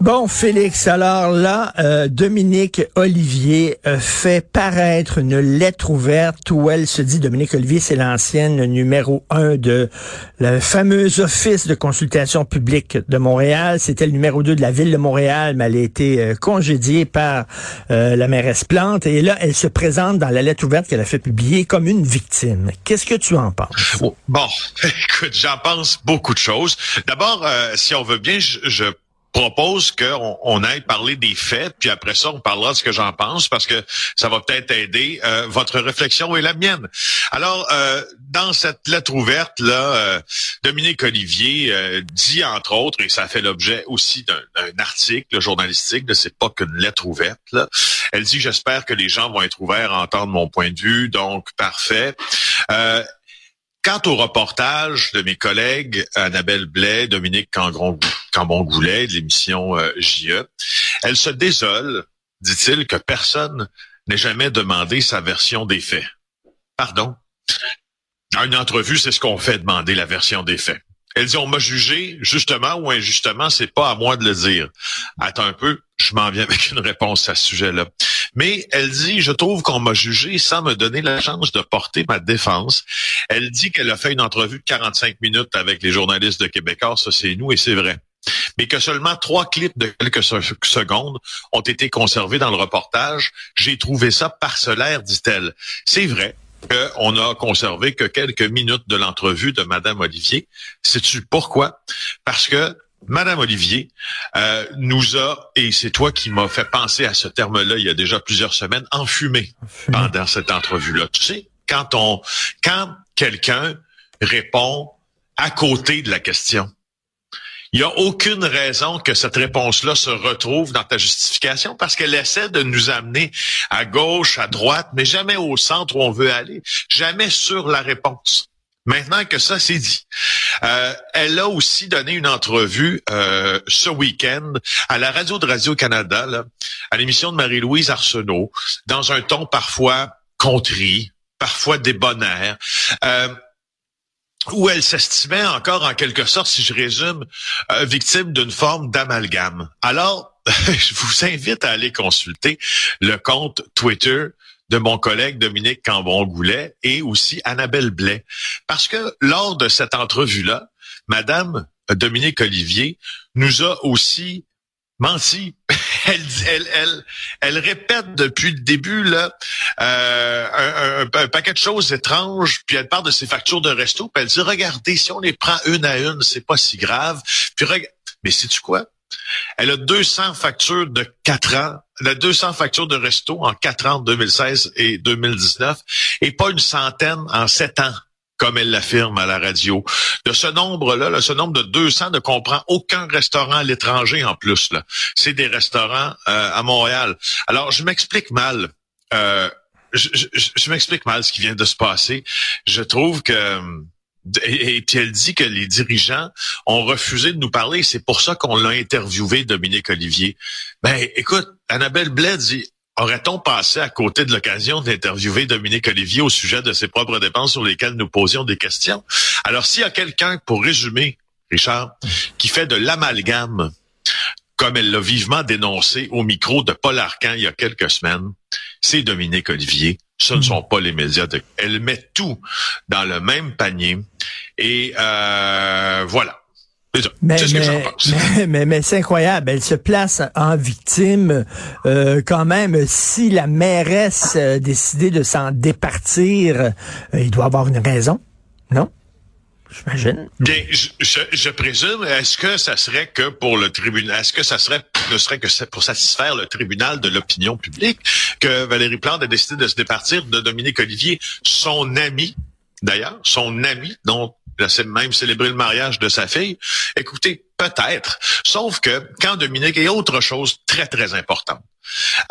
Bon, Félix, alors là, euh, Dominique Olivier euh, fait paraître une lettre ouverte où elle se dit, Dominique Olivier, c'est l'ancienne numéro un de le fameux office de consultation publique de Montréal. C'était le numéro deux de la ville de Montréal, mais elle a été euh, congédiée par la mairesse Plante. Et là, elle se présente dans la lettre ouverte qu'elle a fait publier comme une victime. Qu'est-ce que tu en penses? Bon, écoute, j'en pense beaucoup de choses. D'abord, si on veut bien, je, je propose qu'on on aille parler des faits, puis après ça, on parlera de ce que j'en pense, parce que ça va peut-être aider euh, votre réflexion et la mienne. Alors, euh, dans cette lettre ouverte, là, euh, Dominique Olivier dit, entre autres, et ça fait l'objet aussi d'un article journalistique, c'est pas qu'une lettre ouverte, là. elle dit, j'espère que les gens vont être ouverts à entendre mon point de vue, donc parfait. Quant au reportage de mes collègues Annabelle Blais, Dominique Cambon-Goulet de l'émission euh, JE, elle se désole, dit-il, que personne n'ait jamais demandé sa version des faits. Pardon? Dans une entrevue, c'est ce qu'on fait, demander la version des faits. Elle dit, on m'a jugé, justement ou injustement, c'est pas à moi de le dire. Attends un peu, je m'en viens avec une réponse à ce sujet-là. Mais elle dit, je trouve qu'on m'a jugé sans me donner la chance de porter ma défense. Elle dit qu'elle a fait une entrevue de 45 minutes avec les journalistes de Québécois, ça c'est nous et c'est vrai. Mais que seulement trois clips de quelques secondes ont été conservés dans le reportage. J'ai trouvé ça parcellaire, dit-elle. C'est vrai qu'on a conservé que quelques minutes de l'entrevue de Madame Olivier. Sais-tu pourquoi? Parce que Madame Olivier euh, nous a, et c'est toi qui m'as fait penser à ce terme-là il y a déjà plusieurs semaines, enfumé, pendant cette entrevue-là. Tu sais, quand on, quand quelqu'un répond à côté de la question, il n'y a aucune raison que cette réponse-là se retrouve dans ta justification parce qu'elle essaie de nous amener à gauche, à droite, mais jamais au centre où on veut aller, jamais sur la réponse. Maintenant que ça c'est dit, euh, elle a aussi donné une entrevue euh, ce week-end à la radio de Radio-Canada, à l'émission de Marie-Louise Arsenault, dans un ton parfois contrit, parfois débonnaire. Euh, où elle s'estimait encore en quelque sorte, si je résume, euh, victime d'une forme d'amalgame. Alors, je vous invite à aller consulter le compte Twitter de mon collègue Dominique Cambon-Goulet et aussi Annabelle Blais. Parce que lors de cette entrevue-là, Madame Dominique Olivier nous a aussi menti. Elle, elle, elle, répète depuis le début là euh, un, paquet de choses étranges, puis elle parle de ses factures de resto, puis elle dit regardez si on les prend une à une, c'est pas si grave. Puis mais sais tu quoi? Elle a 200 factures de 4 ans elle a 200 factures de resto en 4 ans, 2016 et 2019, et pas une centaine en 7 ans comme elle l'affirme à la radio. De ce nombre-là, ce nombre de 200 ne comprend aucun restaurant à l'étranger en plus. Là. C'est des restaurants euh, à Montréal. Alors, je m'explique mal. Euh, je, je m'explique mal ce qui vient de se passer. Je trouve que et, puis elle dit que les dirigeants ont refusé de nous parler. C'est pour ça qu'on l'a interviewé, Dominique Olivier. Ben, écoute, Annabelle Blais dit, aurait-on passé à côté de l'occasion d'interviewer Dominique Olivier au sujet de ses propres dépenses sur lesquelles nous posions des questions? Alors, s'il y a quelqu'un, pour résumer, Richard, qui fait de l'amalgame, comme elle l'a vivement dénoncé au micro de Paul Arcan il y a quelques semaines, c'est Dominique Olivier. Ce ne sont pas les médias. Elle met tout dans le même panier. Et euh, voilà. Mais, mais, mais, c'est incroyable. Elle se place en victime euh, quand même. Si la mairesse a décidé de s'en départir, euh, il doit avoir une raison, non? J'imagine. Bien, je, je, présume, est-ce que ça serait que pour le tribunal, est-ce que ça serait, ne serait que pour satisfaire le tribunal de l'opinion publique que Valérie Plante a décidé de se départir de Dominique Olivier, son ami, d'ailleurs, son ami, dont a même célébré le mariage de sa fille. Écoutez, peut-être. Sauf que quand Dominique, et autre chose très, très importante,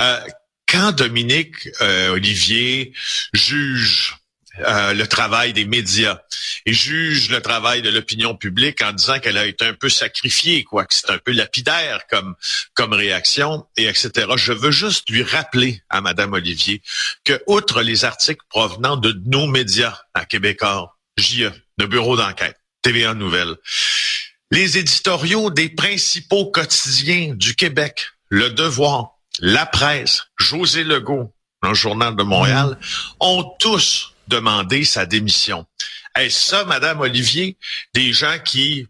euh, quand Dominique euh, Olivier juge euh, le travail des médias et juge le travail de l'opinion publique en disant qu'elle a été un peu sacrifiée, quoi, que c'est un peu lapidaire comme comme réaction et etc. Je veux juste lui rappeler à Madame Olivier que outre les articles provenant de nos médias à Québécois, JE, le bureau d'enquête, TVA Nouvelles, les éditoriaux des principaux quotidiens du Québec, Le Devoir, La Presse, José Legault, le journal de Montréal, ont tous demander sa démission. Est-ce ça, Madame Olivier, des gens qui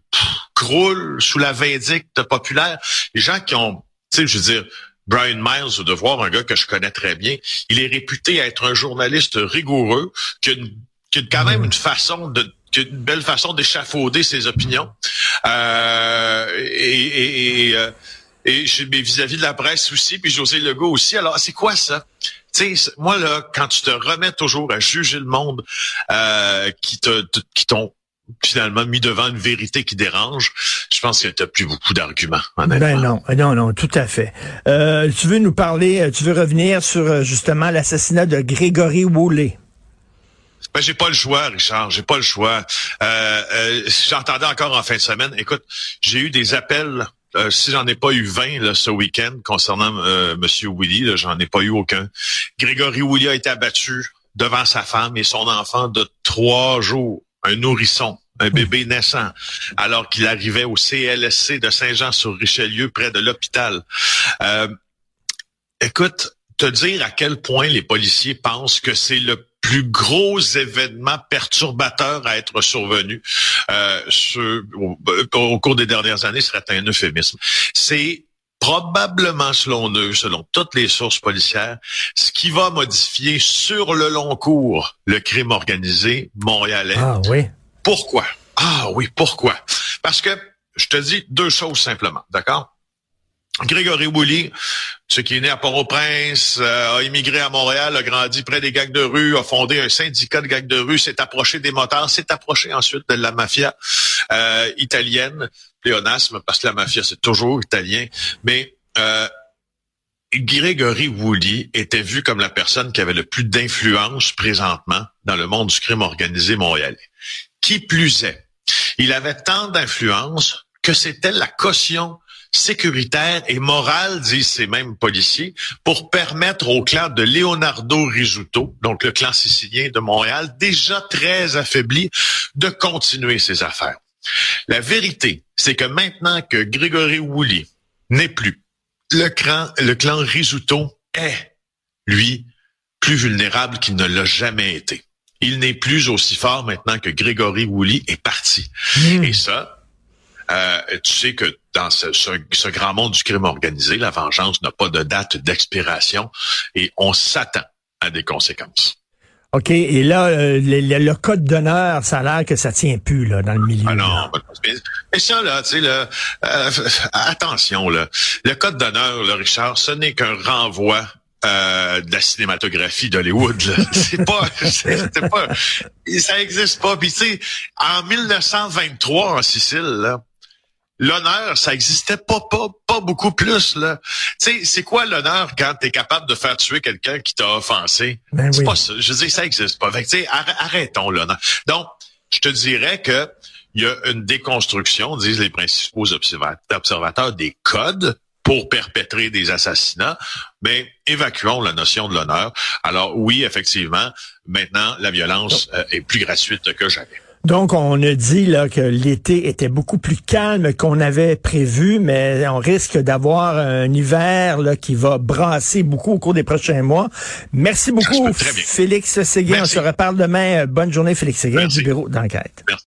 croulent sous la vindicte populaire, des gens qui ont, tu sais, je veux dire, Brian Miles, au devoir, un gars que je connais très bien, il est réputé être un journaliste rigoureux, qui a, quand même une façon de une belle façon d'échafauder ses opinions. Euh, et, et, euh, et vis-à-vis de la presse aussi, puis José Legault aussi. Alors, c'est quoi ça? Tu sais, moi, là, quand tu te remets toujours à juger le monde euh, qui te, qui t'ont finalement mis devant une vérité qui dérange, je pense que tu plus beaucoup d'arguments. Ben non, non, non, tout à fait. Euh, tu veux nous parler, euh, tu veux revenir sur justement l'assassinat de Grégory Woolley. Ben, j'ai pas le choix, Richard. J'ai pas le choix. Euh, J'entendais encore en fin de semaine. Écoute, j'ai eu des appels euh, si j'en ai pas eu 20 là, ce week-end concernant euh, Monsieur Willy, j'en ai pas eu aucun. Grégory Willy a été abattu devant sa femme et son enfant de trois jours, un nourrisson, un bébé naissant, alors qu'il arrivait au CLSC de Saint-Jean-sur-Richelieu, près de l'hôpital. Euh, écoute, te dire à quel point les policiers pensent que c'est le plus gros événement perturbateur à être survenu euh, au, cours des dernières années serait un euphémisme. C'est probablement, selon eux, selon toutes les sources policières, ce qui va modifier sur le long cours le crime organisé montréalais. Ah oui. Pourquoi? Ah oui, pourquoi? Parce que, je te dis deux choses simplement, d'accord? Grégory Woolley, ce qui est né à Port-au-Prince, euh, a immigré à Montréal, a grandi près des gags de rue, a fondé un syndicat de gags de rue, s'est approché des motards, s'est approché ensuite de la mafia euh, italienne, pléonasme, parce que la mafia c'est toujours italien, mais euh, Grégory Woolley était vu comme la personne qui avait le plus d'influence présentement dans le monde du crime organisé montréalais. Qui plus est, il avait tant d'influence que c'était la caution sécuritaire et morale, disent ces mêmes policiers, pour permettre au clan de Leonardo Risuto, donc le clan sicilien de Montréal, déjà très affaibli, de continuer ses affaires. La vérité, c'est que maintenant que Grégory Woolley n'est plus, le clan, le clan Risuto est, lui, plus vulnérable qu'il ne l'a jamais été. Il n'est plus aussi fort maintenant que Grégory Woolley est parti. Hmm. Et ça, euh, tu sais que dans ce, grand monde du crime organisé, la vengeance n'a pas de date d'expiration et on s'attend à des conséquences. OK, et là, euh, le, code d'honneur, ça a l'air que ça tient plus là, dans le milieu. Ah non, mais, ça, là, tu sais, là, euh, attention, là, le code d'honneur, le Richard, ce n'est qu'un renvoi euh, de la cinématographie d'Hollywood. c'est pas, c'est pas, ça existe pas. Puis tu sais, en 1923 en Sicile, là, l'honneur, ça existait pas, pas, pas beaucoup plus, là. Tu sais, c'est quoi l'honneur quand t'es capable de faire tuer quelqu'un qui t'a offensé? Ben c'est pas ça. Je dis, ça existe pas. Fait tu sais, arrêtons l'honneur. Donc, je te dirais que il y a une déconstruction, disent les principaux observateurs, des codes pour perpétrer des assassinats, mais évacuons la notion de l'honneur. Alors oui, effectivement, maintenant, la violence euh, est plus gratuite que jamais. Donc, on a dit là, que l'été était beaucoup plus calme qu'on avait prévu, mais on risque d'avoir un hiver là, qui va brasser beaucoup au cours des prochains mois. Merci beaucoup, Félix Séguin. On se reparle demain. Bonne journée, Félix Séguin, du bureau d'enquête.